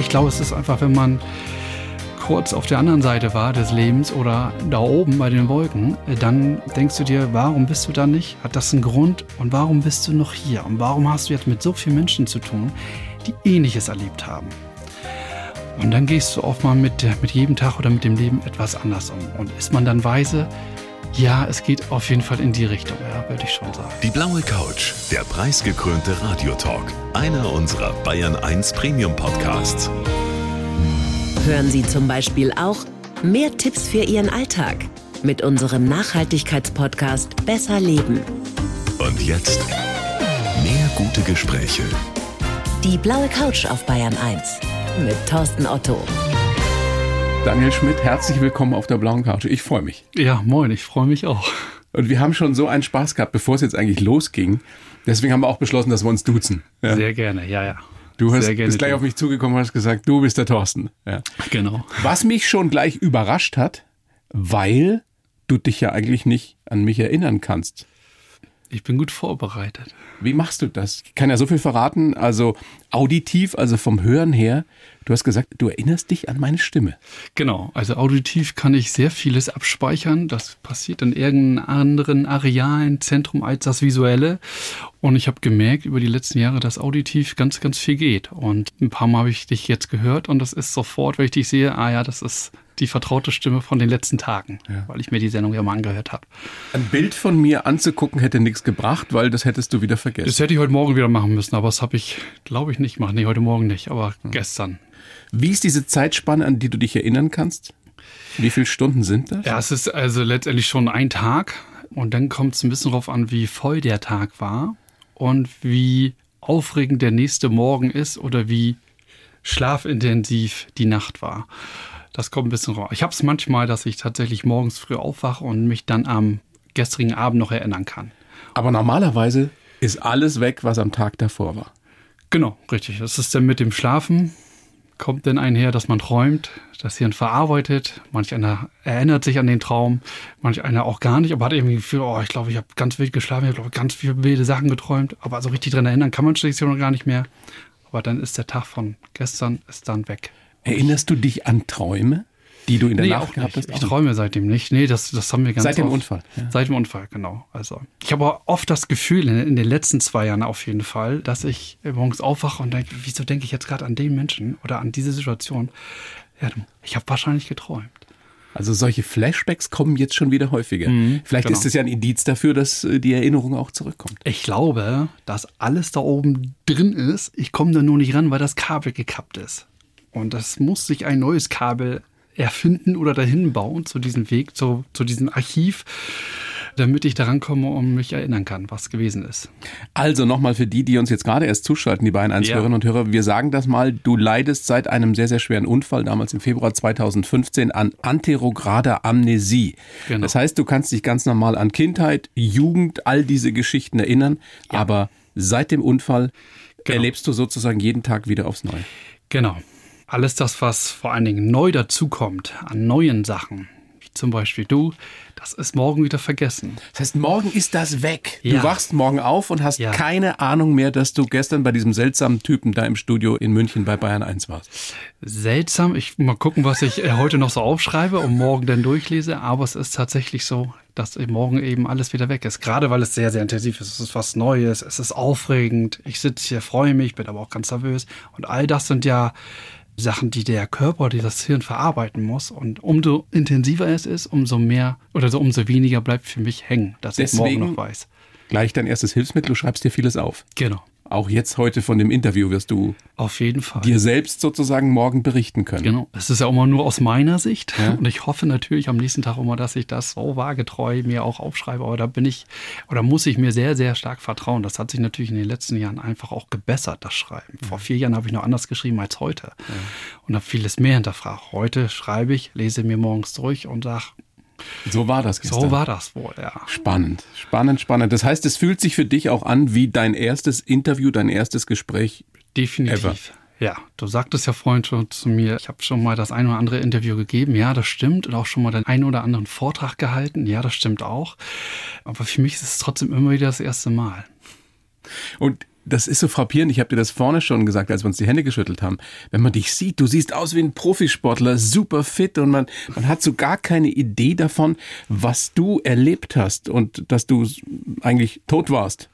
Ich glaube, es ist einfach, wenn man kurz auf der anderen Seite war des Lebens oder da oben bei den Wolken, dann denkst du dir, warum bist du da nicht? Hat das einen Grund? Und warum bist du noch hier? Und warum hast du jetzt mit so vielen Menschen zu tun, die Ähnliches erlebt haben? Und dann gehst du auch mal mit, mit jedem Tag oder mit dem Leben etwas anders um. Und ist man dann weise? Ja, es geht auf jeden Fall in die Richtung, ja, würde ich schon sagen. Die blaue Couch, der preisgekrönte Radiotalk. Einer unserer Bayern 1 Premium Podcasts. Hören Sie zum Beispiel auch mehr Tipps für Ihren Alltag mit unserem Nachhaltigkeitspodcast Besser Leben. Und jetzt mehr gute Gespräche. Die blaue Couch auf Bayern 1 mit Thorsten Otto. Daniel Schmidt, herzlich willkommen auf der blauen Couch. Ich freue mich. Ja, moin, ich freue mich auch. Und wir haben schon so einen Spaß gehabt, bevor es jetzt eigentlich losging. Deswegen haben wir auch beschlossen, dass wir uns duzen. Ja. Sehr gerne, ja, ja. Du hast, bist gleich auf mich zugekommen und hast gesagt, du bist der Thorsten. Ja. Genau. Was mich schon gleich überrascht hat, weil du dich ja eigentlich nicht an mich erinnern kannst. Ich bin gut vorbereitet. Wie machst du das? Ich kann ja so viel verraten, also auditiv, also vom Hören her. Du hast gesagt, du erinnerst dich an meine Stimme. Genau, also auditiv kann ich sehr vieles abspeichern. Das passiert in irgendeinem anderen arealen Zentrum als das visuelle. Und ich habe gemerkt über die letzten Jahre, dass auditiv ganz, ganz viel geht. Und ein paar Mal habe ich dich jetzt gehört und das ist sofort, wenn ich dich sehe, ah ja, das ist die vertraute Stimme von den letzten Tagen, ja. weil ich mir die Sendung ja mal angehört habe. Ein Bild von mir anzugucken hätte nichts gebracht, weil das hättest du wieder vergessen. Das hätte ich heute Morgen wieder machen müssen, aber das habe ich, glaube ich, nicht gemacht. Nee, heute Morgen nicht, aber hm. gestern. Wie ist diese Zeitspanne, an die du dich erinnern kannst? Wie viele Stunden sind das? Ja, es ist also letztendlich schon ein Tag und dann kommt es ein bisschen darauf an, wie voll der Tag war und wie aufregend der nächste Morgen ist oder wie schlafintensiv die Nacht war. Das kommt ein bisschen raus. Ich habe es manchmal, dass ich tatsächlich morgens früh aufwache und mich dann am gestrigen Abend noch erinnern kann. Aber normalerweise ist alles weg, was am Tag davor war. Genau, richtig. Das ist dann mit dem Schlafen, kommt dann einher, dass man träumt, das Hirn verarbeitet. Manch einer erinnert sich an den Traum, manch einer auch gar nicht, aber hat irgendwie Gefühl, oh, ich glaube, ich habe ganz wild geschlafen, ich habe ganz viele wilde Sachen geträumt, aber so richtig dran erinnern kann man sich noch gar nicht mehr. Aber dann ist der Tag von gestern ist dann weg. Erinnerst du dich an Träume, die du in der nee, Nacht gehabt hast? Ich träume seitdem nicht. Nee, das, das haben wir ganz Seit dem oft. Unfall. Ja. Seit dem Unfall, genau. Also ich habe oft das Gefühl, in, in, den letzten zwei Jahren auf jeden Fall, dass ich morgens aufwache und denke, wieso denke ich jetzt gerade an den Menschen oder an diese Situation? Ja, ich habe wahrscheinlich geträumt. Also solche Flashbacks kommen jetzt schon wieder häufiger. Mhm, Vielleicht genau. ist es ja ein Indiz dafür, dass äh, die Erinnerung auch zurückkommt. Ich glaube, dass alles da oben drin ist. Ich komme da nur nicht ran, weil das Kabel gekappt ist. Und das muss sich ein neues Kabel erfinden oder dahin bauen zu diesem Weg, zu, zu diesem Archiv, damit ich daran komme und mich erinnern kann, was gewesen ist. Also nochmal für die, die uns jetzt gerade erst zuschalten, die beiden Einzelhörerinnen ja. und Hörer, wir sagen das mal, du leidest seit einem sehr, sehr schweren Unfall, damals im Februar 2015, an anterograder Amnesie. Genau. Das heißt, du kannst dich ganz normal an Kindheit, Jugend, all diese Geschichten erinnern, ja. aber seit dem Unfall genau. erlebst du sozusagen jeden Tag wieder aufs Neue. Genau alles das, was vor allen Dingen neu dazukommt an neuen Sachen, wie zum Beispiel du, das ist morgen wieder vergessen. Das heißt, morgen ist das weg. Ja. Du wachst morgen auf und hast ja. keine Ahnung mehr, dass du gestern bei diesem seltsamen Typen da im Studio in München bei Bayern 1 warst. Seltsam. Ich mal gucken, was ich äh, heute noch so aufschreibe und morgen dann durchlese. Aber es ist tatsächlich so, dass morgen eben alles wieder weg ist. Gerade weil es sehr, sehr intensiv ist. Es ist was Neues. Es ist aufregend. Ich sitze hier, freue mich, bin aber auch ganz nervös. Und all das sind ja Sachen, die der Körper, die das Hirn verarbeiten muss. Und umso intensiver es ist, umso mehr oder so umso weniger bleibt für mich hängen, dass Deswegen ich morgen noch weiß. Gleich dein erstes Hilfsmittel, du schreibst dir vieles auf. Genau. Auch jetzt heute von dem Interview wirst du auf jeden Fall dir selbst sozusagen morgen berichten können. Genau. Das ist ja auch mal nur aus meiner Sicht. Ja. Und ich hoffe natürlich am nächsten Tag immer, dass ich das so wagetreu mir auch aufschreibe. Aber da bin ich oder muss ich mir sehr, sehr stark vertrauen. Das hat sich natürlich in den letzten Jahren einfach auch gebessert, das Schreiben. Vor vier Jahren habe ich noch anders geschrieben als heute. Ja. Und habe vieles mehr hinterfragt. Heute schreibe ich, lese mir morgens durch und sage, so war das gestern. So war das wohl, ja. Spannend, spannend, spannend. Das heißt, es fühlt sich für dich auch an wie dein erstes Interview, dein erstes Gespräch. Definitiv. Ever. Ja, du sagtest ja vorhin schon zu mir, ich habe schon mal das ein oder andere Interview gegeben. Ja, das stimmt. Und auch schon mal den einen oder anderen Vortrag gehalten. Ja, das stimmt auch. Aber für mich ist es trotzdem immer wieder das erste Mal. Und das ist so frappierend. Ich habe dir das vorne schon gesagt, als wir uns die Hände geschüttelt haben. Wenn man dich sieht, du siehst aus wie ein Profisportler, super fit und man, man hat so gar keine Idee davon, was du erlebt hast und dass du eigentlich tot warst.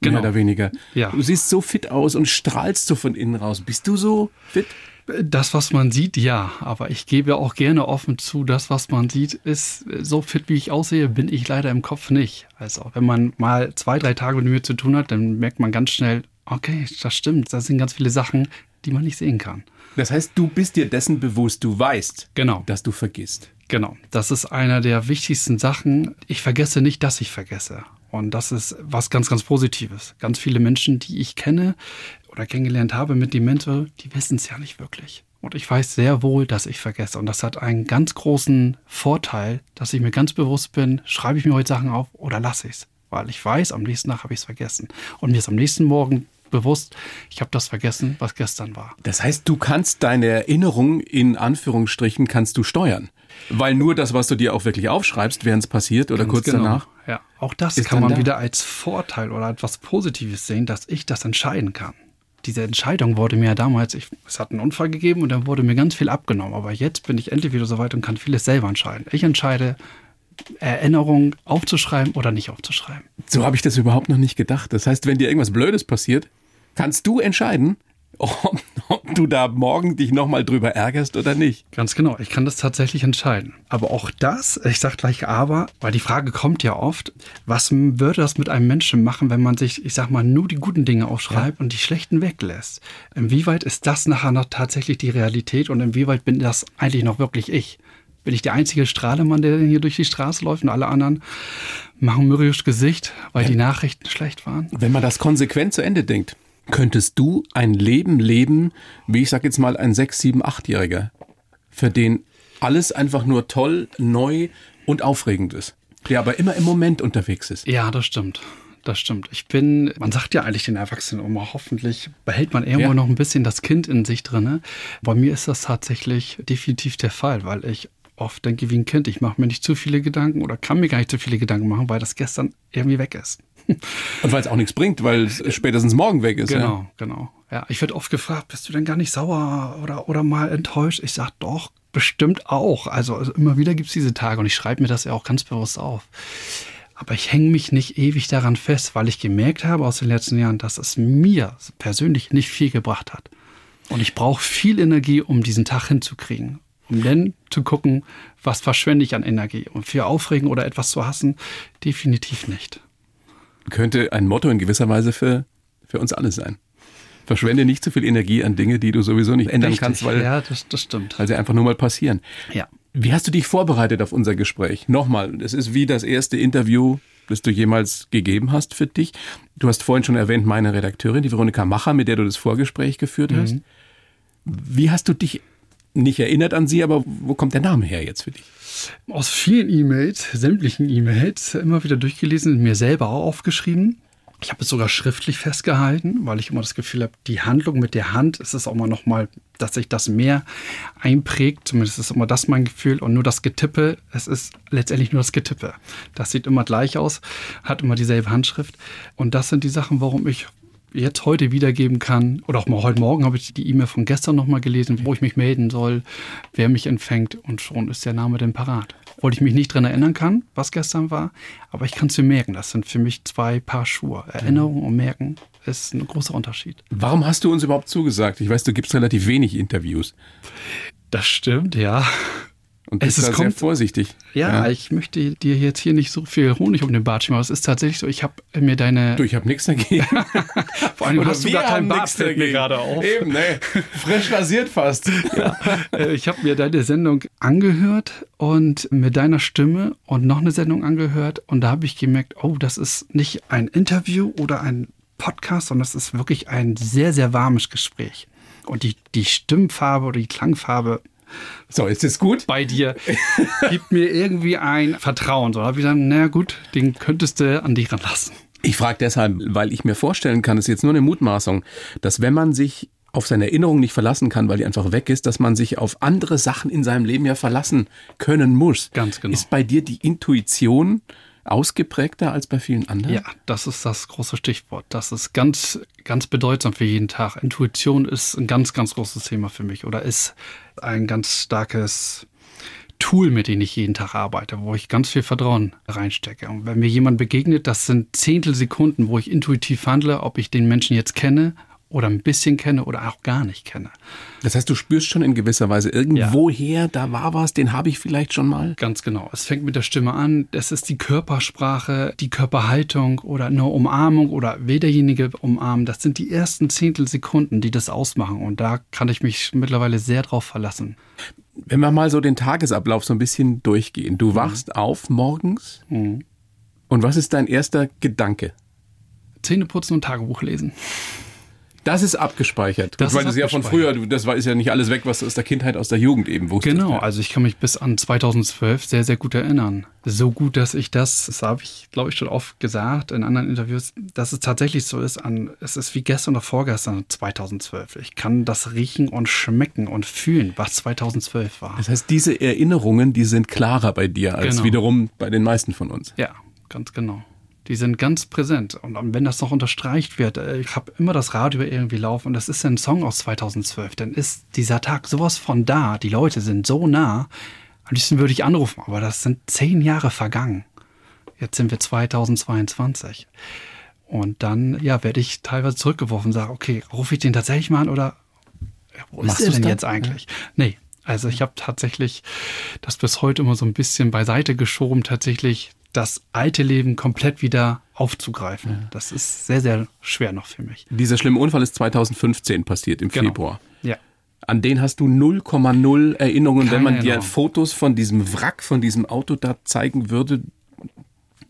Genau. Mehr oder weniger. Ja. Du siehst so fit aus und strahlst so von innen raus. Bist du so fit? Das, was man sieht, ja. Aber ich gebe auch gerne offen zu, das, was man sieht, ist so fit, wie ich aussehe, bin ich leider im Kopf nicht. Also, wenn man mal zwei, drei Tage mit mir zu tun hat, dann merkt man ganz schnell, okay, das stimmt. Da sind ganz viele Sachen, die man nicht sehen kann. Das heißt, du bist dir dessen bewusst, du weißt, genau. dass du vergisst. Genau, das ist einer der wichtigsten Sachen. Ich vergesse nicht, dass ich vergesse. Und das ist was ganz, ganz Positives. Ganz viele Menschen, die ich kenne oder kennengelernt habe mit Demente, die wissen es ja nicht wirklich. Und ich weiß sehr wohl, dass ich vergesse. Und das hat einen ganz großen Vorteil, dass ich mir ganz bewusst bin, schreibe ich mir heute Sachen auf oder lasse ich es. Weil ich weiß, am nächsten Tag habe ich es vergessen. Und mir ist am nächsten Morgen bewusst, ich habe das vergessen, was gestern war. Das heißt, du kannst deine Erinnerung in Anführungsstrichen kannst du steuern. Weil nur das, was du dir auch wirklich aufschreibst, während es passiert oder Ganz kurz genau. danach. Ja, auch das kann man da. wieder als Vorteil oder etwas Positives sehen, dass ich das entscheiden kann. Diese Entscheidung wurde mir ja damals, ich, es hat einen Unfall gegeben und dann wurde mir ganz viel abgenommen. Aber jetzt bin ich endlich wieder so weit und kann vieles selber entscheiden. Ich entscheide, Erinnerungen aufzuschreiben oder nicht aufzuschreiben. So habe ich das überhaupt noch nicht gedacht. Das heißt, wenn dir irgendwas Blödes passiert, kannst du entscheiden, ob, ob du da morgen dich nochmal drüber ärgerst oder nicht. Ganz genau, ich kann das tatsächlich entscheiden. Aber auch das, ich sage gleich aber, weil die Frage kommt ja oft, was würde das mit einem Menschen machen, wenn man sich, ich sag mal, nur die guten Dinge aufschreibt ja. und die schlechten weglässt? Inwieweit ist das nachher noch tatsächlich die Realität und inwieweit bin das eigentlich noch wirklich ich? Bin ich der einzige Strahlemann, der hier durch die Straße läuft und alle anderen machen mürrisch Gesicht, weil ja. die Nachrichten schlecht waren? Wenn man das konsequent zu Ende denkt, könntest du ein Leben leben, wie ich sag jetzt mal ein 6, 7, 8-Jähriger, für den alles einfach nur toll, neu und aufregend ist, der aber immer im Moment unterwegs ist. Ja, das stimmt. Das stimmt. Ich bin, man sagt ja eigentlich den Erwachsenen immer, hoffentlich behält man irgendwo ja. noch ein bisschen das Kind in sich drin. Bei mir ist das tatsächlich definitiv der Fall, weil ich oft denke wie ein Kind, ich mache mir nicht zu viele Gedanken oder kann mir gar nicht zu viele Gedanken machen, weil das gestern irgendwie weg ist. Und weil es auch nichts bringt, weil es spätestens morgen weg ist. Genau, ja. genau. Ja, ich werde oft gefragt, bist du denn gar nicht sauer oder, oder mal enttäuscht? Ich sage doch, bestimmt auch. Also, also immer wieder gibt es diese Tage und ich schreibe mir das ja auch ganz bewusst auf. Aber ich hänge mich nicht ewig daran fest, weil ich gemerkt habe aus den letzten Jahren, dass es mir persönlich nicht viel gebracht hat. Und ich brauche viel Energie, um diesen Tag hinzukriegen. Um dann zu gucken, was verschwende ich an Energie. Und für Aufregen oder etwas zu hassen, definitiv nicht könnte ein Motto in gewisser Weise für, für uns alle sein. Verschwende nicht zu viel Energie an Dinge, die du sowieso nicht ändern Richtig. kannst, weil, ja, das, das stimmt. weil sie einfach nur mal passieren. Ja. Wie hast du dich vorbereitet auf unser Gespräch? Nochmal, es ist wie das erste Interview, das du jemals gegeben hast für dich. Du hast vorhin schon erwähnt, meine Redakteurin, die Veronika Macher, mit der du das Vorgespräch geführt hast. Mhm. Wie hast du dich nicht erinnert an sie, aber wo kommt der Name her jetzt für dich? Aus vielen E-Mails, sämtlichen E-Mails, immer wieder durchgelesen, mir selber auch aufgeschrieben. Ich habe es sogar schriftlich festgehalten, weil ich immer das Gefühl habe, die Handlung mit der Hand ist es auch mal nochmal, dass sich das mehr einprägt. Zumindest ist immer das mein Gefühl. Und nur das Getippe, es ist letztendlich nur das Getippe. Das sieht immer gleich aus, hat immer dieselbe Handschrift. Und das sind die Sachen, warum ich jetzt heute wiedergeben kann. Oder auch mal heute Morgen habe ich die E-Mail von gestern nochmal gelesen, wo ich mich melden soll, wer mich empfängt und schon ist der Name denn parat. Obwohl ich mich nicht dran erinnern kann, was gestern war, aber ich kann es mir merken. Das sind für mich zwei Paar Schuhe. Erinnerung und Merken ist ein großer Unterschied. Warum hast du uns überhaupt zugesagt? Ich weiß, du gibst relativ wenig Interviews. Das stimmt, ja. Und es ist, sehr vorsichtig. Ja, ja, ich möchte dir jetzt hier nicht so viel Honig um den Bart schieben, aber es ist tatsächlich so, ich habe mir deine... Du, ich habe nichts dagegen. Vor allem Oder hast du gar keinen Bart, fällt mir gerade auf. Eben, nee. Frisch rasiert fast. ja. Äh, ich habe mir deine Sendung angehört und mit deiner Stimme und noch eine Sendung angehört und da habe ich gemerkt, oh, das ist nicht ein Interview oder ein Podcast, sondern das ist wirklich ein sehr, sehr warmes Gespräch. Und die, die Stimmfarbe oder die Klangfarbe so, ist es gut? Bei dir. Gibt mir irgendwie ein Vertrauen. So habe ich dann, na gut, den könntest du an dich ranlassen. Ich frage deshalb, weil ich mir vorstellen kann, das ist jetzt nur eine Mutmaßung, dass wenn man sich auf seine Erinnerung nicht verlassen kann, weil die einfach weg ist, dass man sich auf andere Sachen in seinem Leben ja verlassen können muss. Ganz genau. Ist bei dir die Intuition ausgeprägter als bei vielen anderen? Ja, das ist das große Stichwort. Das ist ganz, ganz bedeutsam für jeden Tag. Intuition ist ein ganz, ganz großes Thema für mich oder ist ein ganz starkes Tool, mit dem ich jeden Tag arbeite, wo ich ganz viel Vertrauen reinstecke. Und wenn mir jemand begegnet, das sind Zehntelsekunden, wo ich intuitiv handle, ob ich den Menschen jetzt kenne oder ein bisschen kenne oder auch gar nicht kenne. Das heißt, du spürst schon in gewisser Weise irgendwoher, ja. da war was, den habe ich vielleicht schon mal. Ganz genau. Es fängt mit der Stimme an. Es ist die Körpersprache, die Körperhaltung oder eine Umarmung oder wer derjenige umarmt. Das sind die ersten Zehntelsekunden, die das ausmachen. Und da kann ich mich mittlerweile sehr drauf verlassen. Wenn wir mal so den Tagesablauf so ein bisschen durchgehen. Du mhm. wachst auf morgens. Mhm. Und was ist dein erster Gedanke? Zähne putzen und Tagebuch lesen. Das ist abgespeichert. Das Gut, weil das ja von früher, das war, ist ja nicht alles weg, was du aus der Kindheit, aus der Jugend eben wusstest. Genau, also ich kann mich bis an 2012 sehr, sehr gut erinnern. So gut, dass ich das, das habe ich, glaube ich, schon oft gesagt in anderen Interviews, dass es tatsächlich so ist, an, es ist wie gestern oder vorgestern 2012. Ich kann das riechen und schmecken und fühlen, was 2012 war. Das heißt, diese Erinnerungen, die sind klarer bei dir als genau. wiederum bei den meisten von uns. Ja, ganz genau. Die sind ganz präsent. Und wenn das noch unterstreicht wird, äh, ich habe immer das Radio irgendwie laufen und das ist ein Song aus 2012, dann ist dieser Tag sowas von da. Die Leute sind so nah. Am liebsten würde ich anrufen, aber das sind zehn Jahre vergangen. Jetzt sind wir 2022. Und dann, ja, werde ich teilweise zurückgeworfen und sage, okay, rufe ich den tatsächlich mal an oder wo Machst ist der denn jetzt eigentlich? Ja. Nee, also ich habe tatsächlich das bis heute immer so ein bisschen beiseite geschoben, tatsächlich das alte Leben komplett wieder aufzugreifen. Ja. Das ist sehr, sehr schwer noch für mich. Dieser schlimme Unfall ist 2015 passiert, im genau. Februar. Ja. An den hast du 0,0 Erinnerungen. Keine Wenn man dir Fotos von diesem Wrack, von diesem Auto da zeigen würde,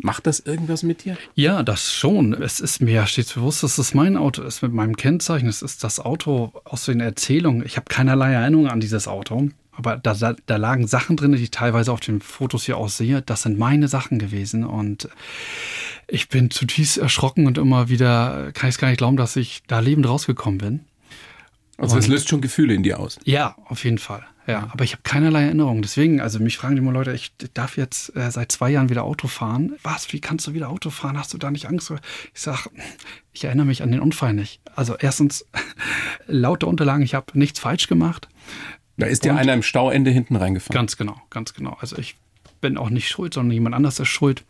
Macht das irgendwas mit dir? Ja, das schon. Es ist mir stets bewusst, dass es mein Auto ist mit meinem Kennzeichen. Es ist das Auto aus den Erzählungen. Ich habe keinerlei Erinnerung an dieses Auto. Aber da, da lagen Sachen drin, die ich teilweise auf den Fotos hier auch sehe. Das sind meine Sachen gewesen. Und ich bin zutiefst erschrocken und immer wieder kann ich es gar nicht glauben, dass ich da lebend rausgekommen bin. Also es löst schon Gefühle in dir aus. Ja, auf jeden Fall. Ja, aber ich habe keinerlei Erinnerung. Deswegen, also mich fragen immer Leute, ich darf jetzt äh, seit zwei Jahren wieder Auto fahren. Was? Wie kannst du wieder Auto fahren? Hast du da nicht Angst? Ich sage, ich erinnere mich an den Unfall nicht. Also erstens, laut der Unterlagen, ich habe nichts falsch gemacht. Da ist dir einer im Stauende hinten reingefahren. Ganz genau, ganz genau. Also ich bin auch nicht schuld, sondern jemand anders ist schuld.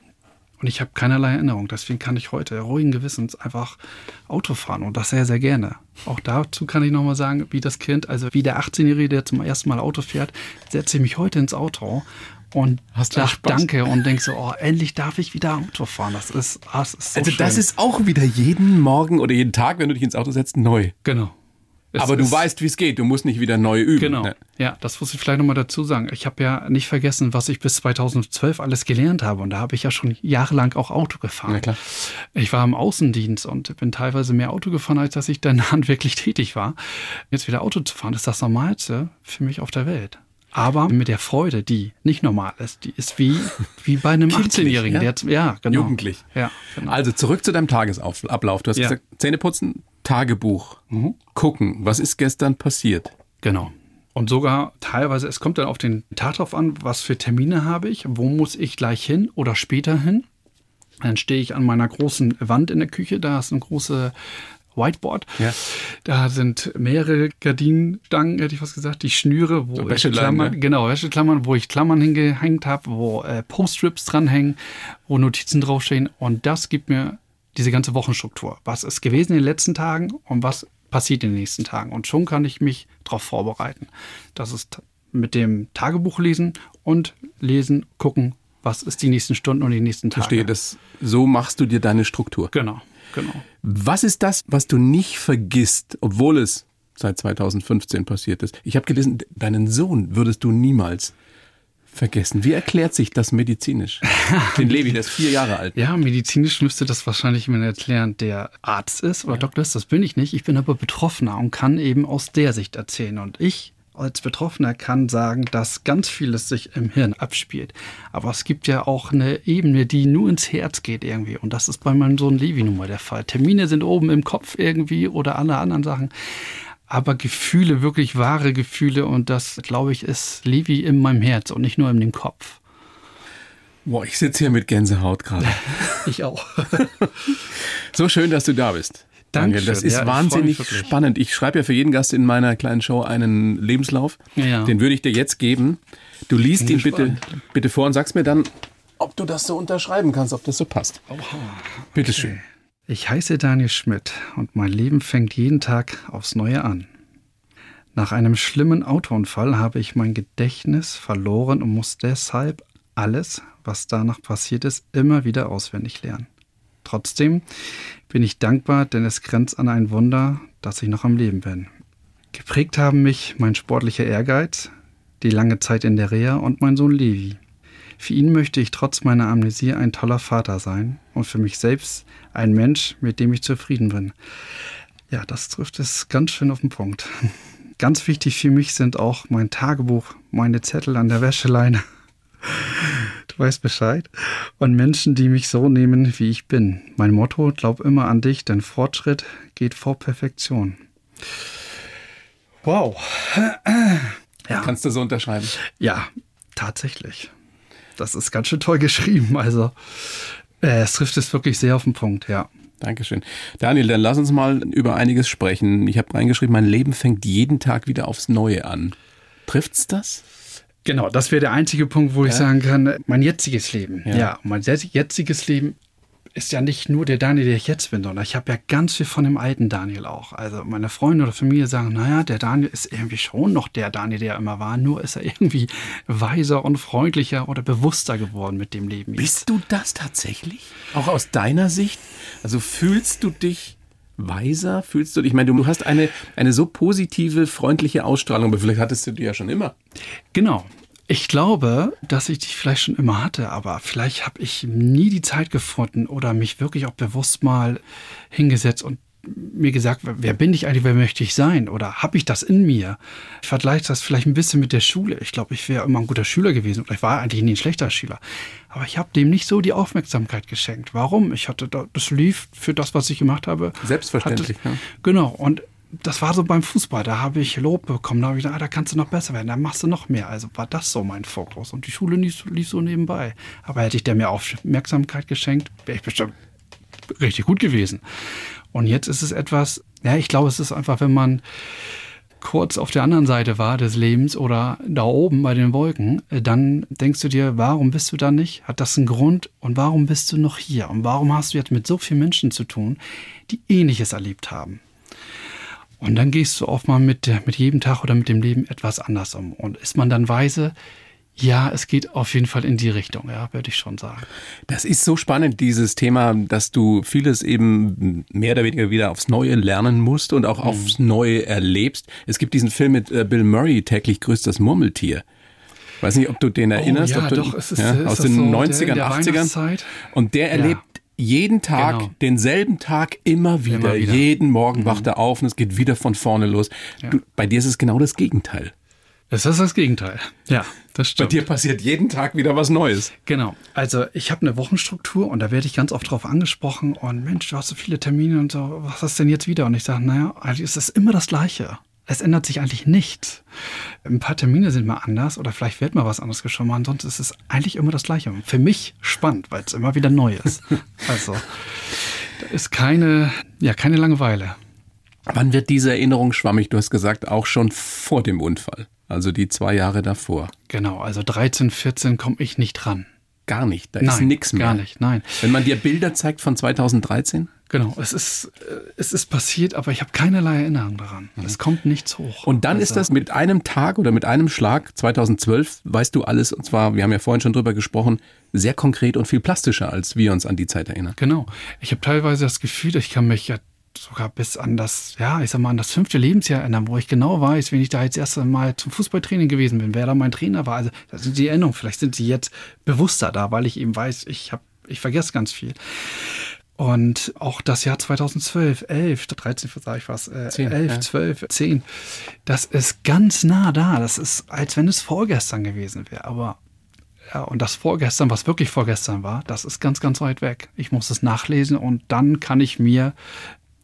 Und ich habe keinerlei Erinnerung. Deswegen kann ich heute ruhigen Gewissens einfach Auto fahren und das sehr, sehr gerne. Auch dazu kann ich nochmal sagen, wie das Kind, also wie der 18-Jährige, der zum ersten Mal Auto fährt, setze ich mich heute ins Auto und sag Danke und denk so, oh, endlich darf ich wieder Auto fahren. Das ist, das ist so Also schön. das ist auch wieder jeden Morgen oder jeden Tag, wenn du dich ins Auto setzt, neu. Genau. Es Aber du weißt, wie es geht. Du musst nicht wieder neu üben. Genau. Ne? Ja, das muss ich vielleicht nochmal dazu sagen. Ich habe ja nicht vergessen, was ich bis 2012 alles gelernt habe. Und da habe ich ja schon jahrelang auch Auto gefahren. Ich war im Außendienst und bin teilweise mehr Auto gefahren, als dass ich dann handwerklich tätig war. Jetzt wieder Auto zu fahren, ist das Normalste für mich auf der Welt. Aber mit der Freude, die nicht normal ist, die ist wie, wie bei einem 18-Jährigen. Ja? ja, genau. Jugendlich. Ja, genau. Also zurück zu deinem Tagesablauf. Du hast ja. gesagt, Zähneputzen, Tagebuch mhm. gucken, was ist gestern passiert. Genau. Und sogar teilweise, es kommt dann auf den Tag drauf an, was für Termine habe ich, wo muss ich gleich hin oder später hin. Dann stehe ich an meiner großen Wand in der Küche, da ist eine große Whiteboard. Ja. Da sind mehrere Gardinenstangen, hätte ich was gesagt, die Schnüre, wo ich Klammern, ne? genau, Wäscheklammern, wo ich Klammern hingehängt habe, wo äh, Poststrips dranhängen, wo Notizen draufstehen. Und das gibt mir diese ganze Wochenstruktur. Was ist gewesen in den letzten Tagen und was passiert in den nächsten Tagen? Und schon kann ich mich darauf vorbereiten. Das ist mit dem Tagebuch lesen und lesen, gucken, was ist die nächsten Stunden und die nächsten Tage. Verstehe, das, so machst du dir deine Struktur. Genau, genau. Was ist das, was du nicht vergisst, obwohl es seit 2015 passiert ist? Ich habe gelesen, deinen Sohn würdest du niemals vergessen. Wie erklärt sich das medizinisch? Den Levi, der ist vier Jahre alt. Ja, medizinisch müsste das wahrscheinlich jemand erklären, der Arzt ist oder ja. Doktor ist. Das bin ich nicht. Ich bin aber Betroffener und kann eben aus der Sicht erzählen. Und ich als Betroffener kann sagen, dass ganz vieles sich im Hirn abspielt. Aber es gibt ja auch eine Ebene, die nur ins Herz geht irgendwie. Und das ist bei meinem Sohn Levi nun mal der Fall. Termine sind oben im Kopf irgendwie oder alle anderen Sachen aber Gefühle, wirklich wahre Gefühle und das, glaube ich, ist Levi in meinem Herz und nicht nur in dem Kopf. Boah, ich sitze hier mit Gänsehaut gerade. ich auch. so schön, dass du da bist. Danke. Das ist ja, wahnsinnig ich spannend. Ich schreibe ja für jeden Gast in meiner kleinen Show einen Lebenslauf. Ja. Den würde ich dir jetzt geben. Du liest ihn bitte, bitte vor und sagst mir dann, ob du das so unterschreiben kannst, ob das so passt. Oha. Bitte okay. schön. Ich heiße Daniel Schmidt und mein Leben fängt jeden Tag aufs Neue an. Nach einem schlimmen Autounfall habe ich mein Gedächtnis verloren und muss deshalb alles, was danach passiert ist, immer wieder auswendig lernen. Trotzdem bin ich dankbar, denn es grenzt an ein Wunder, dass ich noch am Leben bin. Geprägt haben mich mein sportlicher Ehrgeiz, die lange Zeit in der Reha und mein Sohn Levi. Für ihn möchte ich trotz meiner Amnesie ein toller Vater sein und für mich selbst ein Mensch, mit dem ich zufrieden bin. Ja, das trifft es ganz schön auf den Punkt. Ganz wichtig für mich sind auch mein Tagebuch, meine Zettel an der Wäscheleine. Du weißt Bescheid. Und Menschen, die mich so nehmen, wie ich bin. Mein Motto, glaub immer an dich, denn Fortschritt geht vor Perfektion. Wow. Ja. Kannst du so unterschreiben? Ja, tatsächlich. Das ist ganz schön toll geschrieben. Also, es trifft es wirklich sehr auf den Punkt, ja. Dankeschön. Daniel, dann lass uns mal über einiges sprechen. Ich habe reingeschrieben, mein Leben fängt jeden Tag wieder aufs Neue an. Trifft's das? Genau, das wäre der einzige Punkt, wo ja. ich sagen kann, mein jetziges Leben. Ja, ja mein jetziges Leben ist ja nicht nur der Daniel, der ich jetzt bin, sondern ich habe ja ganz viel von dem alten Daniel auch. Also meine Freunde oder Familie sagen, naja, der Daniel ist irgendwie schon noch der Daniel, der immer war, nur ist er irgendwie weiser und freundlicher oder bewusster geworden mit dem Leben. Bist du das tatsächlich? Auch aus deiner Sicht? Also fühlst du dich weiser? Fühlst du dich? Ich meine, du hast eine, eine so positive, freundliche Ausstrahlung, aber vielleicht hattest du die ja schon immer. Genau. Ich glaube, dass ich die vielleicht schon immer hatte, aber vielleicht habe ich nie die Zeit gefunden oder mich wirklich auch bewusst mal hingesetzt und mir gesagt, wer bin ich eigentlich, wer möchte ich sein? Oder habe ich das in mir? Ich vergleiche das vielleicht ein bisschen mit der Schule. Ich glaube, ich wäre immer ein guter Schüler gewesen oder ich war eigentlich nie ein schlechter Schüler. Aber ich habe dem nicht so die Aufmerksamkeit geschenkt. Warum? Ich hatte das lief für das, was ich gemacht habe. Selbstverständlich. Hatte, ja. Genau. Und das war so beim Fußball, da habe ich Lob bekommen, da habe ich gedacht, ah, da kannst du noch besser werden, da machst du noch mehr. Also war das so mein Fokus. Und die Schule lief, lief so nebenbei. Aber hätte ich der mehr Aufmerksamkeit geschenkt, wäre ich bestimmt richtig gut gewesen. Und jetzt ist es etwas, ja, ich glaube, es ist einfach, wenn man kurz auf der anderen Seite war des Lebens oder da oben bei den Wolken, äh, dann denkst du dir, warum bist du da nicht? Hat das einen Grund? Und warum bist du noch hier? Und warum hast du jetzt mit so vielen Menschen zu tun, die Ähnliches erlebt haben? Und dann gehst du oft mal mit, mit jedem Tag oder mit dem Leben etwas anders um. Und ist man dann weise? Ja, es geht auf jeden Fall in die Richtung, ja, würde ich schon sagen. Das ist so spannend, dieses Thema, dass du vieles eben mehr oder weniger wieder aufs Neue lernen musst und auch mhm. aufs Neue erlebst. Es gibt diesen Film mit äh, Bill Murray, täglich grüßt das Murmeltier. Weiß nicht, ob du den oh, erinnerst. Oh, ja, du, doch, es ist, ja, ist aus den so 90ern, 80ern. Und der erlebt jeden Tag, genau. denselben Tag immer wieder. Immer wieder. Jeden Morgen mhm. wacht er auf und es geht wieder von vorne los. Ja. Du, bei dir ist es genau das Gegenteil. Es ist das Gegenteil. Ja, das stimmt. Bei dir passiert jeden Tag wieder was Neues. Genau. Also ich habe eine Wochenstruktur und da werde ich ganz oft drauf angesprochen und Mensch, du hast so viele Termine und so, was hast du denn jetzt wieder? Und ich sage, naja, eigentlich ist es immer das Gleiche. Es ändert sich eigentlich nichts. Ein paar Termine sind mal anders oder vielleicht wird mal was anderes geschoben. Ansonsten ist es eigentlich immer das Gleiche. Für mich spannend, weil es immer wieder neu ist. also, da ist keine, ja, keine Langeweile. Wann wird diese Erinnerung schwammig? Du hast gesagt, auch schon vor dem Unfall. Also die zwei Jahre davor. Genau, also 13, 14 komme ich nicht ran. Gar nicht, da nein, ist nichts mehr. Gar nicht, nein. Wenn man dir Bilder zeigt von 2013? Genau, es ist, äh, es ist passiert, aber ich habe keinerlei Erinnerung daran. Mhm. Es kommt nichts hoch. Und dann also, ist das mit einem Tag oder mit einem Schlag 2012, weißt du alles, und zwar, wir haben ja vorhin schon drüber gesprochen, sehr konkret und viel plastischer, als wir uns an die Zeit erinnern. Genau. Ich habe teilweise das Gefühl, ich kann mich ja sogar bis an das, ja, ich sag mal, an das fünfte Lebensjahr erinnern, wo ich genau weiß, wenn ich da jetzt erst einmal zum Fußballtraining gewesen bin, wer da mein Trainer war. Also, das sind die Erinnerungen. Vielleicht sind sie jetzt bewusster da, weil ich eben weiß, ich habe, ich vergesse ganz viel. Und auch das Jahr 2012, 11, 13, sag ich was, äh, 10, 11, ja. 12, 10, das ist ganz nah da. Das ist, als wenn es vorgestern gewesen wäre. Aber ja, und das vorgestern, was wirklich vorgestern war, das ist ganz, ganz weit weg. Ich muss es nachlesen und dann kann ich mir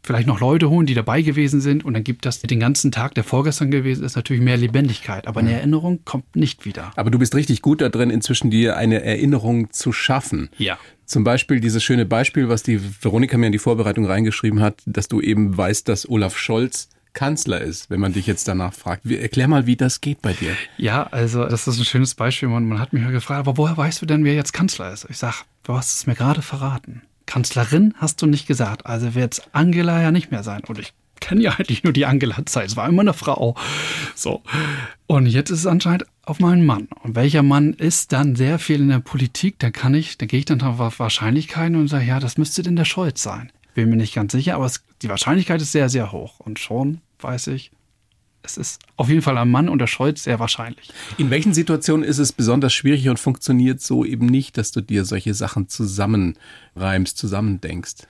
vielleicht noch Leute holen, die dabei gewesen sind und dann gibt das den ganzen Tag, der vorgestern gewesen ist, natürlich mehr Lebendigkeit. Aber eine. Erinnerung kommt nicht wieder. Aber du bist richtig gut da drin, inzwischen dir eine Erinnerung zu schaffen. Ja. Zum Beispiel dieses schöne Beispiel, was die Veronika mir in die Vorbereitung reingeschrieben hat, dass du eben weißt, dass Olaf Scholz Kanzler ist, wenn man dich jetzt danach fragt. Erklär mal, wie das geht bei dir. Ja, also das ist ein schönes Beispiel. Man, man hat mich ja gefragt, aber woher weißt du denn, wer jetzt Kanzler ist? Ich sag, du hast es mir gerade verraten. Kanzlerin hast du nicht gesagt, also wird es Angela ja nicht mehr sein. Und ich kenne ja eigentlich nur die Angela-Zeit. Es war immer eine Frau. So. Und jetzt ist es anscheinend auf meinen Mann. Und welcher Mann ist dann sehr viel in der Politik? Da kann ich, da gehe ich dann auf Wahrscheinlichkeiten und sage, ja, das müsste denn der Scholz sein. Bin mir nicht ganz sicher, aber es, die Wahrscheinlichkeit ist sehr, sehr hoch. Und schon weiß ich, es ist auf jeden Fall ein Mann und der Scholz sehr wahrscheinlich. In welchen Situationen ist es besonders schwierig und funktioniert so eben nicht, dass du dir solche Sachen zusammenreimst, zusammendenkst?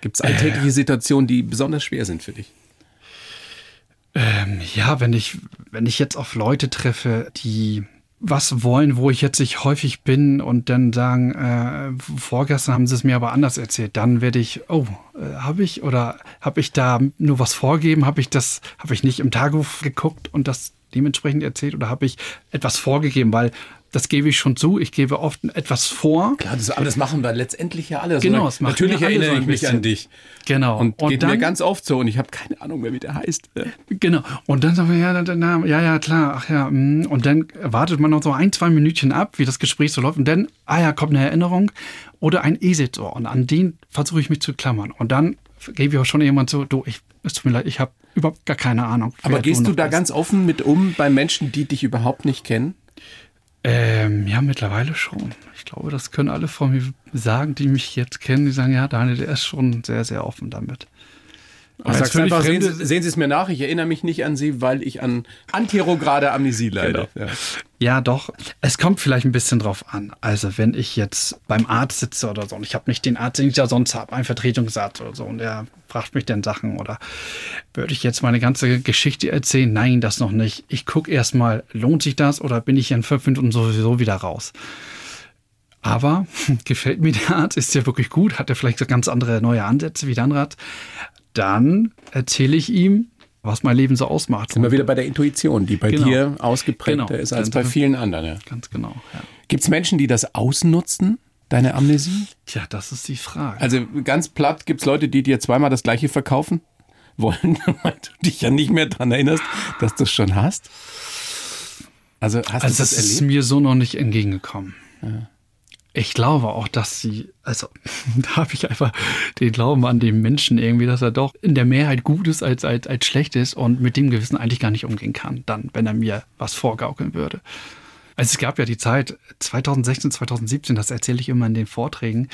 Gibt es alltägliche äh, Situationen, die besonders schwer sind für dich? Ähm, ja, wenn ich, wenn ich jetzt auf Leute treffe, die was wollen, wo ich jetzt nicht häufig bin und dann sagen, äh, vorgestern haben sie es mir aber anders erzählt, dann werde ich, oh, äh, habe ich oder habe ich da nur was vorgeben, habe ich das, habe ich nicht im Tagebuch geguckt und das dementsprechend erzählt oder habe ich etwas vorgegeben, weil das gebe ich schon zu. Ich gebe oft etwas vor. Klar, das, aber das machen wir letztendlich ja alle. Genau, das Natürlich erinnere ich mich an dich. Genau. Und, und geht dann, mir ganz oft so und ich habe keine Ahnung mehr, wie der heißt. Genau. Und dann sagen wir, ja, dann, ja, ja, klar, ach ja. Mm. Und dann wartet man noch so ein, zwei Minütchen ab, wie das Gespräch so läuft. Und dann, ah ja, kommt eine Erinnerung oder ein Eselsor. Und an den versuche ich mich zu klammern. Und dann gebe ich auch schon jemand so, du, ich, es tut mir leid, ich habe überhaupt gar keine Ahnung. Aber gehst du da ist. ganz offen mit um bei Menschen, die dich überhaupt nicht kennen? Ähm, ja, mittlerweile schon. Ich glaube, das können alle von mir sagen, die mich jetzt kennen, die sagen, ja, Daniel, der ist schon sehr, sehr offen damit. Aber sagst einfach, sehen Sie, sehen Sie, es mir nach, ich erinnere mich nicht an Sie, weil ich an anterograde Amnesie leide. Genau. Ja. ja. doch. Es kommt vielleicht ein bisschen drauf an. Also wenn ich jetzt beim Arzt sitze oder so und ich habe nicht den Arzt, den ich ja sonst habe, einen Vertretungsarzt oder so und der fragt mich dann Sachen oder würde ich jetzt meine ganze Geschichte erzählen? Nein, das noch nicht. Ich gucke erstmal, lohnt sich das oder bin ich in fünf Minuten sowieso wieder raus? Aber gefällt mir der Arzt, ist ja wirklich gut, hat er vielleicht ganz andere neue Ansätze wie der andere dann erzähle ich ihm, was mein Leben so ausmacht. Sind wir wieder bei der Intuition, die bei genau. dir ausgeprägter genau. ist als bei vielen anderen. Ja. Ganz genau. Ja. Gibt es Menschen, die das ausnutzen, deine Amnesie? Tja, das ist die Frage. Also ganz platt, gibt es Leute, die dir zweimal das gleiche verkaufen wollen, weil du dich ja nicht mehr daran erinnerst, dass du es schon hast? Also hast also du das, das ist mir so noch nicht entgegengekommen. Ja ich glaube auch, dass sie, also da habe ich einfach den Glauben an den Menschen irgendwie, dass er doch in der Mehrheit gut ist als, als, als schlecht ist und mit dem Gewissen eigentlich gar nicht umgehen kann, dann, wenn er mir was vorgaukeln würde. Also es gab ja die Zeit 2016, 2017, das erzähle ich immer in den Vorträgen.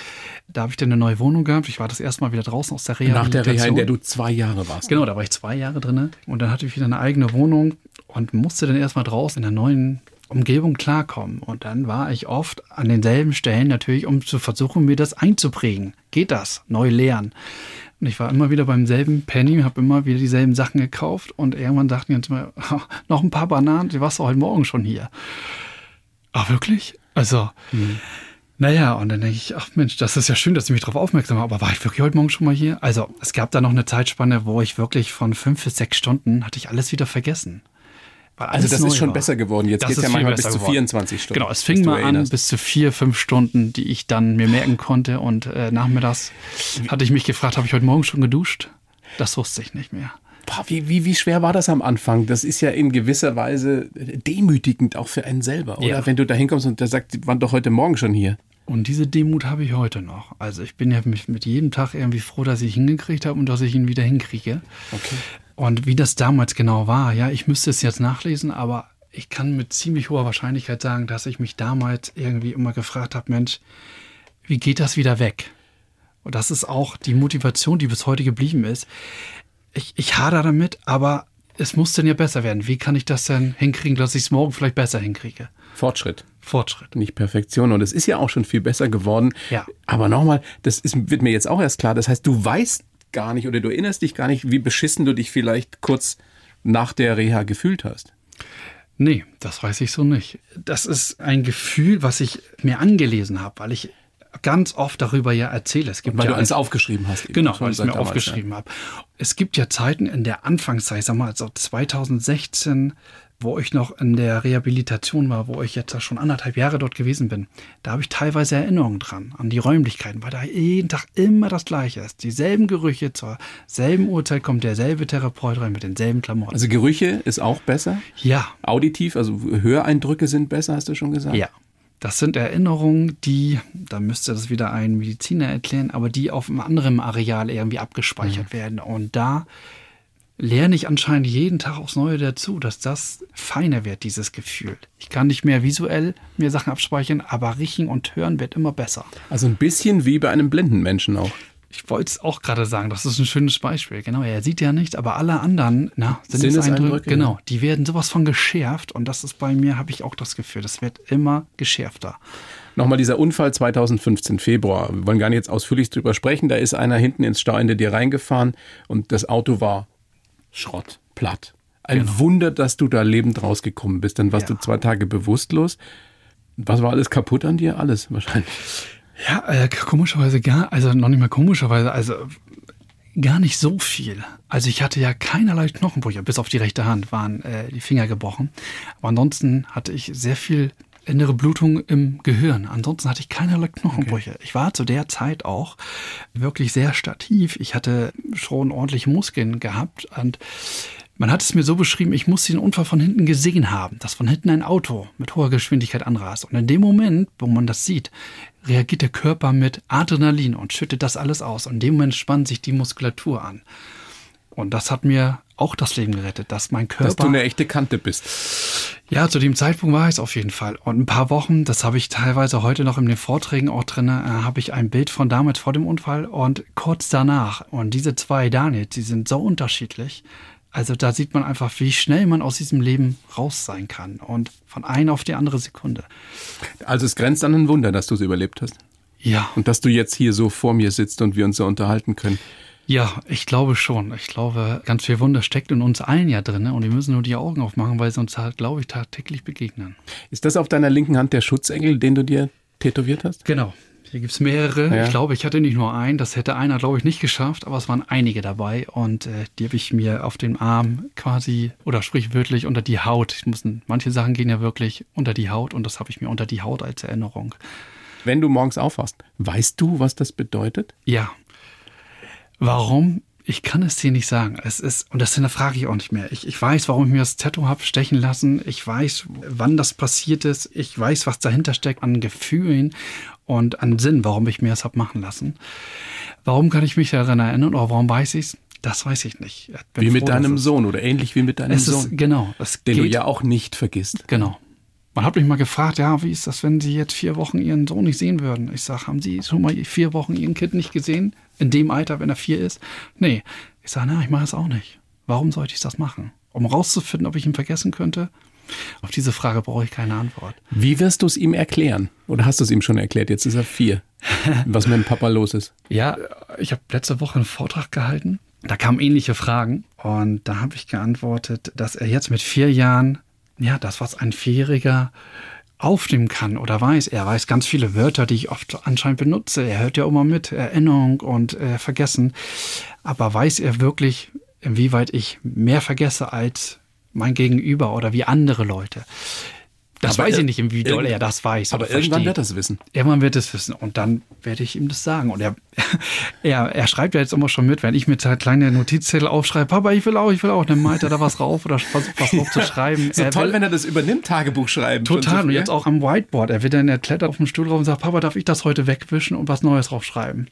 Da habe ich dann eine neue Wohnung gehabt. Ich war das erste Mal wieder draußen aus der Reha. Nach der Reha, in der du zwei Jahre warst. Genau, da war ich zwei Jahre drin. Und dann hatte ich wieder eine eigene Wohnung und musste dann erstmal draußen in der neuen Umgebung klarkommen. Und dann war ich oft an denselben Stellen natürlich, um zu versuchen, mir das einzuprägen. Geht das? Neu lernen. Und ich war immer wieder beim selben Penny, habe immer wieder dieselben Sachen gekauft und irgendwann dachten die uns mal, noch ein paar Bananen, die warst du heute Morgen schon hier. Ah, wirklich? Also, mhm. naja, und dann denke ich, ach Mensch, das ist ja schön, dass du mich darauf aufmerksam hast, aber war ich wirklich heute Morgen schon mal hier? Also, es gab da noch eine Zeitspanne, wo ich wirklich von fünf bis sechs Stunden hatte ich alles wieder vergessen. Also das ist schon war. besser geworden. Jetzt geht es ja manchmal bis zu 24 Stunden. Genau, es fing mal an bis zu vier, fünf Stunden, die ich dann mir merken konnte. Und äh, nachmittags hatte ich mich gefragt, habe ich heute Morgen schon geduscht? Das wusste ich nicht mehr. Boah, wie, wie, wie schwer war das am Anfang? Das ist ja in gewisser Weise demütigend auch für einen selber, oder? Ja. Wenn du da hinkommst und der sagt, die waren doch heute Morgen schon hier. Und diese Demut habe ich heute noch. Also ich bin ja mit, mit jedem Tag irgendwie froh, dass ich ihn hingekriegt habe und dass ich ihn wieder hinkriege. Okay. Und wie das damals genau war, ja, ich müsste es jetzt nachlesen, aber ich kann mit ziemlich hoher Wahrscheinlichkeit sagen, dass ich mich damals irgendwie immer gefragt habe, Mensch, wie geht das wieder weg? Und das ist auch die Motivation, die bis heute geblieben ist. Ich, ich hader damit, aber es muss denn ja besser werden. Wie kann ich das denn hinkriegen, dass ich es morgen vielleicht besser hinkriege? Fortschritt. Fortschritt. Nicht Perfektion. Und es ist ja auch schon viel besser geworden. Ja. Aber nochmal, das ist, wird mir jetzt auch erst klar. Das heißt, du weißt gar nicht oder du erinnerst dich gar nicht, wie beschissen du dich vielleicht kurz nach der Reha gefühlt hast. Nee, das weiß ich so nicht. Das ist ein Gefühl, was ich mir angelesen habe, weil ich ganz oft darüber ja erzähle. Es gibt weil ja du alles aufgeschrieben hast. Genau, weil ich es mir aufgeschrieben ja. habe. Es gibt ja Zeiten in der Anfangszeit, sag mal, also 2016, wo ich noch in der Rehabilitation war, wo ich jetzt schon anderthalb Jahre dort gewesen bin, da habe ich teilweise Erinnerungen dran, an die Räumlichkeiten, weil da jeden Tag immer das Gleiche ist. Dieselben Gerüche, zur selben Uhrzeit kommt derselbe Therapeut rein mit denselben Klamotten. Also Gerüche ist auch besser? Ja. Auditiv, also Höreindrücke sind besser, hast du schon gesagt? Ja. Das sind Erinnerungen, die, da müsste das wieder ein Mediziner erklären, aber die auf einem anderen Areal irgendwie abgespeichert mhm. werden. Und da lerne ich anscheinend jeden Tag aufs Neue dazu, dass das feiner wird, dieses Gefühl. Ich kann nicht mehr visuell mir Sachen abspeichern, aber riechen und hören wird immer besser. Also ein bisschen wie bei einem blinden Menschen auch. Ich wollte es auch gerade sagen, das ist ein schönes Beispiel. Genau, er sieht ja nicht, aber alle anderen na, Sinneseindrücke, genau, die werden sowas von geschärft und das ist bei mir, habe ich auch das Gefühl, das wird immer geschärfter. Nochmal dieser Unfall 2015 Februar. Wir wollen gar nicht jetzt ausführlich drüber sprechen. Da ist einer hinten ins Stauende dir reingefahren und das Auto war Schrott, platt. Ein genau. Wunder, dass du da lebend rausgekommen bist. Dann warst ja. du zwei Tage bewusstlos. Was war alles kaputt an dir? Alles wahrscheinlich. Ja, äh, komischerweise gar, also noch nicht mal komischerweise, also gar nicht so viel. Also ich hatte ja keinerlei Knochenbrüche, bis auf die rechte Hand waren äh, die Finger gebrochen. Aber ansonsten hatte ich sehr viel innere Blutung im Gehirn. Ansonsten hatte ich keinerlei Knochenbrüche. Okay. Ich war zu der Zeit auch wirklich sehr stativ. Ich hatte schon ordentlich Muskeln gehabt und man hat es mir so beschrieben, ich muss den Unfall von hinten gesehen haben, dass von hinten ein Auto mit hoher Geschwindigkeit anrast. Und in dem Moment, wo man das sieht, reagiert der Körper mit Adrenalin und schüttet das alles aus. Und in dem Moment spannt sich die Muskulatur an. Und das hat mir auch das Leben gerettet, dass mein Körper. Dass du eine echte Kante bist. Ja, zu dem Zeitpunkt war ich es auf jeden Fall. Und ein paar Wochen, das habe ich teilweise heute noch in den Vorträgen auch drin, äh, habe ich ein Bild von damals vor dem Unfall und kurz danach. Und diese zwei Daniels, die sind so unterschiedlich. Also da sieht man einfach, wie schnell man aus diesem Leben raus sein kann. Und von einer auf die andere Sekunde. Also es grenzt an ein Wunder, dass du es überlebt hast. Ja. Und dass du jetzt hier so vor mir sitzt und wir uns so unterhalten können. Ja, ich glaube schon. Ich glaube, ganz viel Wunder steckt in uns allen ja drin. Und wir müssen nur die Augen aufmachen, weil sie uns halt, glaube ich, tagtäglich begegnen. Ist das auf deiner linken Hand der Schutzengel, den du dir tätowiert hast? Genau. Hier gibt es mehrere. Ja. Ich glaube, ich hatte nicht nur einen. Das hätte einer, glaube ich, nicht geschafft, aber es waren einige dabei. Und äh, die habe ich mir auf den Arm quasi, oder sprichwörtlich unter die Haut. Ich muss, manche Sachen gehen ja wirklich unter die Haut und das habe ich mir unter die Haut als Erinnerung. Wenn du morgens aufwachst, weißt du, was das bedeutet? Ja, Warum? Ich kann es dir nicht sagen. Es ist, und das hinterfrage ich auch nicht mehr. Ich, ich weiß, warum ich mir das Tattoo habe stechen lassen. Ich weiß, wann das passiert ist. Ich weiß, was dahinter steckt an Gefühlen und an Sinn, warum ich mir das habe machen lassen. Warum kann ich mich daran erinnern oder warum weiß ich es? Das weiß ich nicht. Ich wie froh, mit deinem Sohn oder ähnlich wie mit deinem es Sohn. Ist, genau. den du ja auch nicht vergisst. Genau. Man hat mich mal gefragt, ja, wie ist das, wenn Sie jetzt vier Wochen Ihren Sohn nicht sehen würden? Ich sage, haben Sie schon mal vier Wochen Ihren Kind nicht gesehen? In dem Alter, wenn er vier ist? Nee. Ich sage, na, ich mache es auch nicht. Warum sollte ich das machen? Um rauszufinden, ob ich ihn vergessen könnte? Auf diese Frage brauche ich keine Antwort. Wie wirst du es ihm erklären? Oder hast du es ihm schon erklärt? Jetzt ist er vier. Was mit dem Papa los ist? Ja, ich habe letzte Woche einen Vortrag gehalten. Da kamen ähnliche Fragen. Und da habe ich geantwortet, dass er jetzt mit vier Jahren ja, das, was ein Vierjähriger aufnehmen kann oder weiß. Er weiß ganz viele Wörter, die ich oft anscheinend benutze. Er hört ja immer mit, Erinnerung und äh, Vergessen. Aber weiß er wirklich, inwieweit ich mehr vergesse als mein Gegenüber oder wie andere Leute? Das aber weiß ich nicht, wie doll er das weiß. Aber irgendwann wird er es wissen. Irgendwann wird es wissen. Und dann werde ich ihm das sagen. Und er, er, er schreibt ja jetzt immer schon mit, wenn ich mit kleine Notizzettel aufschreibe, Papa, ich will auch, ich will auch, dann malt er da was rauf oder versucht was drauf zu schreiben. so er toll, will, wenn er das übernimmt, Tagebuch schreiben. Total. Und, so, jetzt auch am Whiteboard. Er wird dann, er klettert auf den Stuhl drauf und sagt, Papa, darf ich das heute wegwischen und was Neues draufschreiben?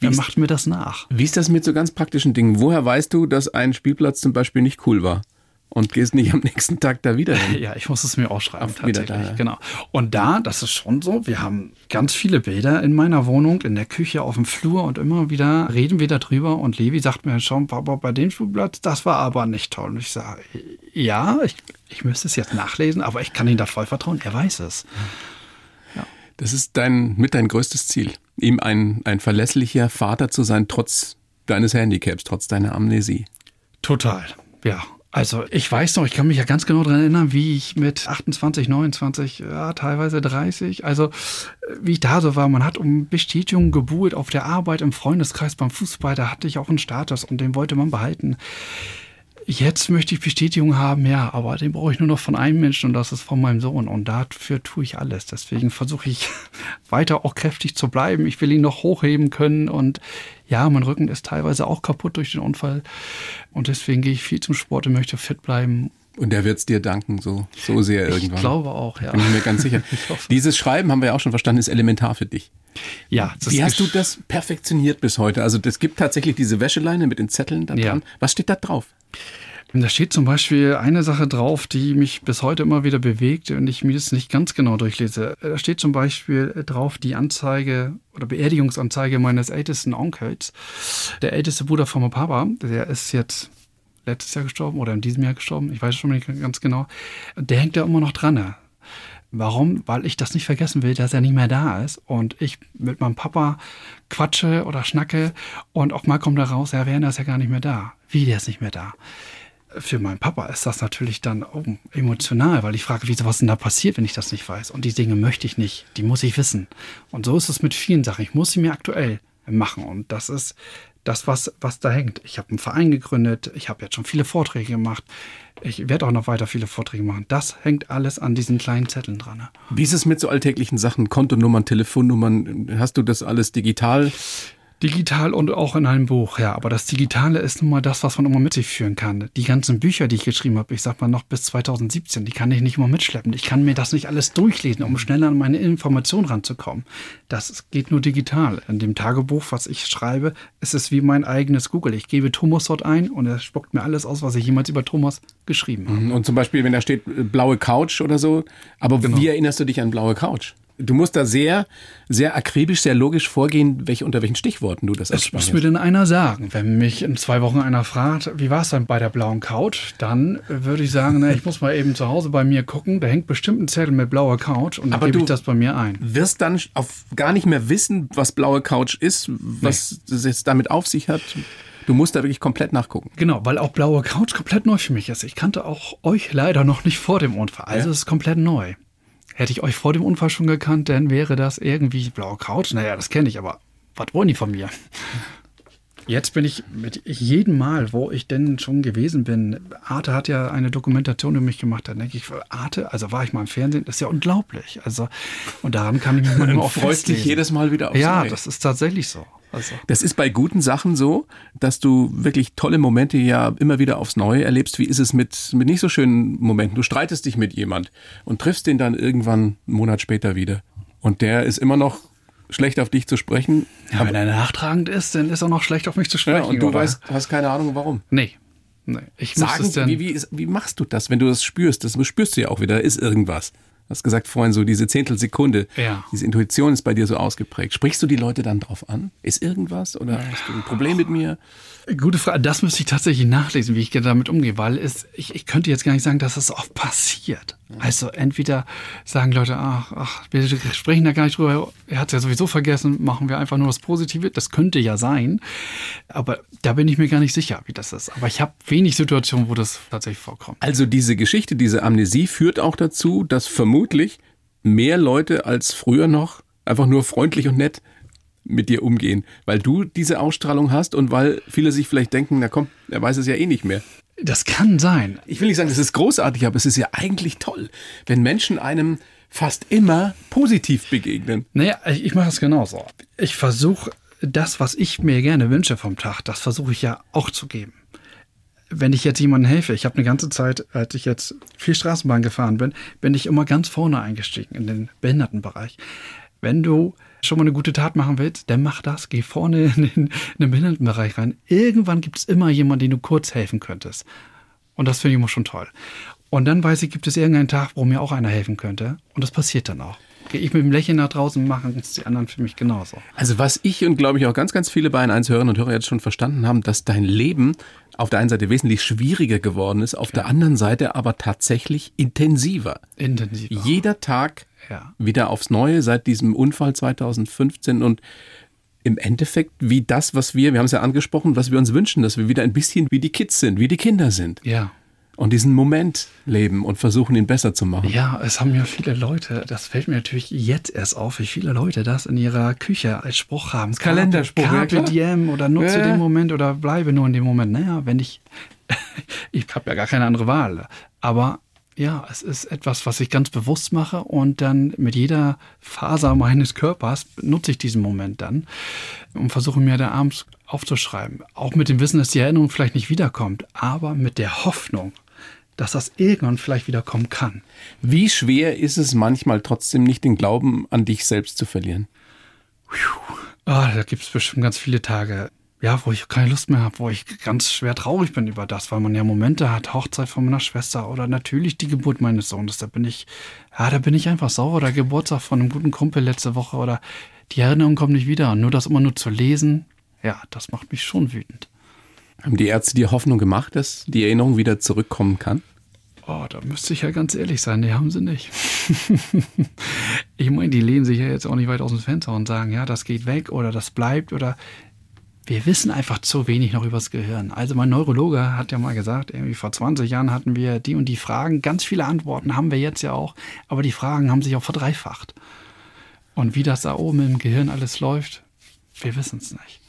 Wie dann macht mir das nach. Wie ist das mit so ganz praktischen Dingen? Woher weißt du, dass ein Spielplatz zum Beispiel nicht cool war? Und gehst nicht am nächsten Tag da wieder hin. Ja, ich muss es mir aufschreiben, Auf tatsächlich. Da, ja. Genau. Und da, das ist schon so, wir haben ganz viele Bilder in meiner Wohnung, in der Küche, auf dem Flur und immer wieder reden wir darüber und Levi sagt mir schon, Papa, bei dem Spielplatz, das war aber nicht toll. Und ich sage, ja, ich, ich müsste es jetzt nachlesen, aber ich kann ihm da voll vertrauen, er weiß es. Ja. Das ist dein, mit dein größtes Ziel, ihm ein, ein verlässlicher Vater zu sein, trotz deines Handicaps, trotz deiner Amnesie. Total, ja. Also ich weiß noch, ich kann mich ja ganz genau daran erinnern, wie ich mit 28, 29, ja, teilweise 30, also wie ich da so war. Man hat um Bestätigung gebuhlt auf der Arbeit, im Freundeskreis, beim Fußball, da hatte ich auch einen Status und den wollte man behalten. Jetzt möchte ich Bestätigung haben, ja, aber den brauche ich nur noch von einem Menschen und das ist von meinem Sohn. Und dafür tue ich alles. Deswegen versuche ich weiter auch kräftig zu bleiben. Ich will ihn noch hochheben können und ja, mein Rücken ist teilweise auch kaputt durch den Unfall. Und deswegen gehe ich viel zum Sport und möchte fit bleiben. Und der wird es dir danken, so, so sehr irgendwann. Ich glaube auch, ja. Bin ich mir ganz sicher. Dieses Schreiben, haben wir ja auch schon verstanden, ist elementar für dich. Ja. Wie hast du das perfektioniert bis heute? Also es gibt tatsächlich diese Wäscheleine mit den Zetteln da dran. Ja. Was steht da drauf? Da steht zum Beispiel eine Sache drauf, die mich bis heute immer wieder bewegt und ich mir das nicht ganz genau durchlese. Da steht zum Beispiel drauf die Anzeige oder Beerdigungsanzeige meines ältesten Onkels. Der älteste Bruder von meinem Papa, der ist jetzt letztes Jahr gestorben oder in diesem Jahr gestorben, ich weiß schon nicht ganz genau. Der hängt da immer noch dran. Warum? Weil ich das nicht vergessen will, dass er nicht mehr da ist und ich mit meinem Papa quatsche oder schnacke und auch mal kommt da raus, ja, Werner ist ja gar nicht mehr da. Wie, der ist nicht mehr da? für meinen Papa ist das natürlich dann oh, emotional, weil ich frage, wieso was denn da passiert, wenn ich das nicht weiß? Und die Dinge möchte ich nicht, die muss ich wissen. Und so ist es mit vielen Sachen. Ich muss sie mir aktuell machen. Und das ist das, was, was da hängt. Ich habe einen Verein gegründet, ich habe jetzt schon viele Vorträge gemacht. Ich werde auch noch weiter viele Vorträge machen. Das hängt alles an diesen kleinen Zetteln dran. Wie ist es mit so alltäglichen Sachen? Kontonummern, Telefonnummern? Hast du das alles digital? Digital und auch in einem Buch, ja. Aber das Digitale ist nun mal das, was man immer mit sich führen kann. Die ganzen Bücher, die ich geschrieben habe, ich sag mal noch bis 2017, die kann ich nicht immer mitschleppen. Ich kann mir das nicht alles durchlesen, um schneller an meine Informationen ranzukommen. Das geht nur digital. In dem Tagebuch, was ich schreibe, ist es wie mein eigenes Google. Ich gebe Thomas dort ein und er spuckt mir alles aus, was ich jemals über Thomas geschrieben habe. Mhm. Und zum Beispiel, wenn da steht äh, blaue Couch oder so. Aber genau. wie erinnerst du dich an blaue Couch? Du musst da sehr, sehr akribisch, sehr logisch vorgehen, welche, unter welchen Stichworten du das Das muss mir denn einer sagen. Wenn mich in zwei Wochen einer fragt, wie war es dann bei der blauen Couch, dann würde ich sagen, na, ich muss mal eben zu Hause bei mir gucken. Da hängt bestimmt ein Zettel mit blauer Couch und dann gebe ich das bei mir ein. Wirst dann auf gar nicht mehr wissen, was blaue Couch ist, was nee. es jetzt damit auf sich hat. Du musst da wirklich komplett nachgucken. Genau, weil auch blaue Couch komplett neu für mich ist. Ich kannte auch euch leider noch nicht vor dem Unfall. Also ja. es ist komplett neu. Hätte ich euch vor dem Unfall schon gekannt, dann wäre das irgendwie blaue Couch. Naja, das kenne ich, aber was wollen die von mir? Jetzt bin ich mit jedem Mal, wo ich denn schon gewesen bin, Arte hat ja eine Dokumentation über mich gemacht, da denke ich, Arte, also war ich mal im Fernsehen, das ist ja unglaublich. Also, und daran kann ich mich manchmal auch freust dich jedes Mal wieder aufs Ja, das ist tatsächlich so. Also. Das ist bei guten Sachen so, dass du wirklich tolle Momente ja immer wieder aufs Neue erlebst. Wie ist es mit, mit nicht so schönen Momenten? Du streitest dich mit jemand und triffst den dann irgendwann einen Monat später wieder. Und der ist immer noch schlecht auf dich zu sprechen. Ja, wenn er nachtragend ist, dann ist er noch schlecht auf mich zu sprechen. Ja, und du oder? weißt, hast keine Ahnung, warum. Nee. Nee, ich Sagen, muss es dann wie, wie, wie machst du das, wenn du das spürst? Das spürst du ja auch wieder, da ist irgendwas. Du hast gesagt vorhin so diese Zehntelsekunde. Ja. Diese Intuition ist bei dir so ausgeprägt. Sprichst du die Leute dann drauf an? Ist irgendwas oder hast du ein Problem mit mir? Gute Frage. Das müsste ich tatsächlich nachlesen, wie ich damit umgehe, weil es, ich, ich könnte jetzt gar nicht sagen, dass das oft passiert. Also entweder sagen Leute, ach, ach, wir sprechen da gar nicht drüber, er hat es ja sowieso vergessen, machen wir einfach nur das Positive. Das könnte ja sein, aber da bin ich mir gar nicht sicher, wie das ist. Aber ich habe wenig Situationen, wo das tatsächlich vorkommt. Also diese Geschichte, diese Amnesie führt auch dazu, dass vermutlich mehr Leute als früher noch einfach nur freundlich und nett mit dir umgehen, weil du diese Ausstrahlung hast und weil viele sich vielleicht denken, na komm, er weiß es ja eh nicht mehr. Das kann sein. Ich will nicht sagen, das ist großartig, aber es ist ja eigentlich toll, wenn Menschen einem fast immer positiv begegnen. Naja, ich mache es genauso. Ich versuche das, was ich mir gerne wünsche vom Tag, das versuche ich ja auch zu geben. Wenn ich jetzt jemandem helfe, ich habe eine ganze Zeit, als ich jetzt viel Straßenbahn gefahren bin, bin ich immer ganz vorne eingestiegen in den Behindertenbereich. Wenn du schon mal eine gute Tat machen willst, dann mach das. Geh vorne in den, in den Behindertenbereich rein. Irgendwann gibt es immer jemanden, den du kurz helfen könntest. Und das finde ich immer schon toll. Und dann weiß ich, gibt es irgendeinen Tag, wo mir auch einer helfen könnte. Und das passiert dann auch. Gehe ich mit dem Lächeln nach draußen, machen es die anderen für mich genauso. Also was ich und glaube ich auch ganz, ganz viele Bayern 1 Hörerinnen und Hörer jetzt schon verstanden haben, dass dein Leben auf der einen Seite wesentlich schwieriger geworden ist, auf ja. der anderen Seite aber tatsächlich intensiver. Intensiver. Jeder Tag ja. wieder aufs Neue seit diesem Unfall 2015 und im Endeffekt wie das, was wir, wir haben es ja angesprochen, was wir uns wünschen, dass wir wieder ein bisschen wie die Kids sind, wie die Kinder sind. Ja. Und diesen Moment leben und versuchen, ihn besser zu machen. Ja, es haben ja viele Leute, das fällt mir natürlich jetzt erst auf, wie viele Leute das in ihrer Küche als Spruch haben. Das Kalenderspruch. Carpe ja, diem oder nutze ja. den Moment oder bleibe nur in dem Moment. Naja, wenn ich, ich habe ja gar keine andere Wahl. Aber ja, es ist etwas, was ich ganz bewusst mache und dann mit jeder Faser meines Körpers nutze ich diesen Moment dann und versuche mir da abends aufzuschreiben. Auch mit dem Wissen, dass die Erinnerung vielleicht nicht wiederkommt, aber mit der Hoffnung, dass das irgendwann vielleicht wieder kommen kann. Wie schwer ist es manchmal trotzdem nicht, den Glauben an dich selbst zu verlieren? Oh, da gibt es bestimmt ganz viele Tage, ja, wo ich keine Lust mehr habe, wo ich ganz schwer traurig bin über das, weil man ja Momente hat, Hochzeit von meiner Schwester oder natürlich die Geburt meines Sohnes. Da bin ich, ja, da bin ich einfach sauer. Oder Geburtstag von einem guten Kumpel letzte Woche oder die Erinnerung kommt nicht wieder. Und nur das immer nur zu lesen, ja, das macht mich schon wütend. Haben die Ärzte dir Hoffnung gemacht, dass die Erinnerung wieder zurückkommen kann? Oh, da müsste ich ja ganz ehrlich sein, die haben sie nicht. ich meine, die lehnen sich ja jetzt auch nicht weit aus dem Fenster und sagen, ja, das geht weg oder das bleibt oder wir wissen einfach zu wenig noch übers Gehirn. Also mein Neurologe hat ja mal gesagt, irgendwie vor 20 Jahren hatten wir die und die Fragen, ganz viele Antworten haben wir jetzt ja auch, aber die Fragen haben sich auch verdreifacht. Und wie das da oben im Gehirn alles läuft, wir wissen es nicht.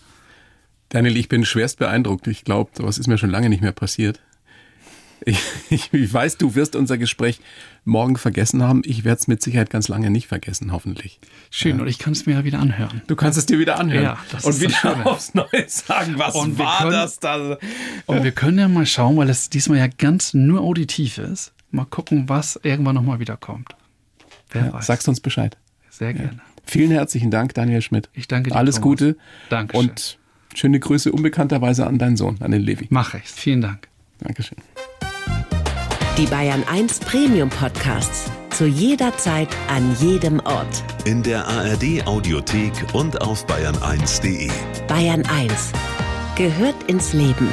Daniel, ich bin schwerst beeindruckt. Ich glaube, sowas ist mir schon lange nicht mehr passiert. Ich, ich, ich, weiß, du wirst unser Gespräch morgen vergessen haben. Ich werde es mit Sicherheit ganz lange nicht vergessen, hoffentlich. Schön, ja. und ich kann es mir ja wieder anhören. Du kannst es dir wieder anhören. Ja, das und wieder aufs Neue sagen, was und war können, das da? Und wir können ja mal schauen, weil es diesmal ja ganz nur auditiv ist, mal gucken, was irgendwann nochmal wiederkommt. Wer ja, weiß. Sagst uns Bescheid. Sehr gerne. Vielen herzlichen Dank, Daniel Schmidt. Ich danke dir. Alles Thomas. Gute. Danke. Und schöne Grüße unbekannterweise an deinen Sohn, an den Levi. Mache ich. Vielen Dank. Dankeschön. Die Bayern 1 Premium Podcasts. Zu jeder Zeit, an jedem Ort. In der ARD Audiothek und auf bayern1.de. Bayern 1 gehört ins Leben.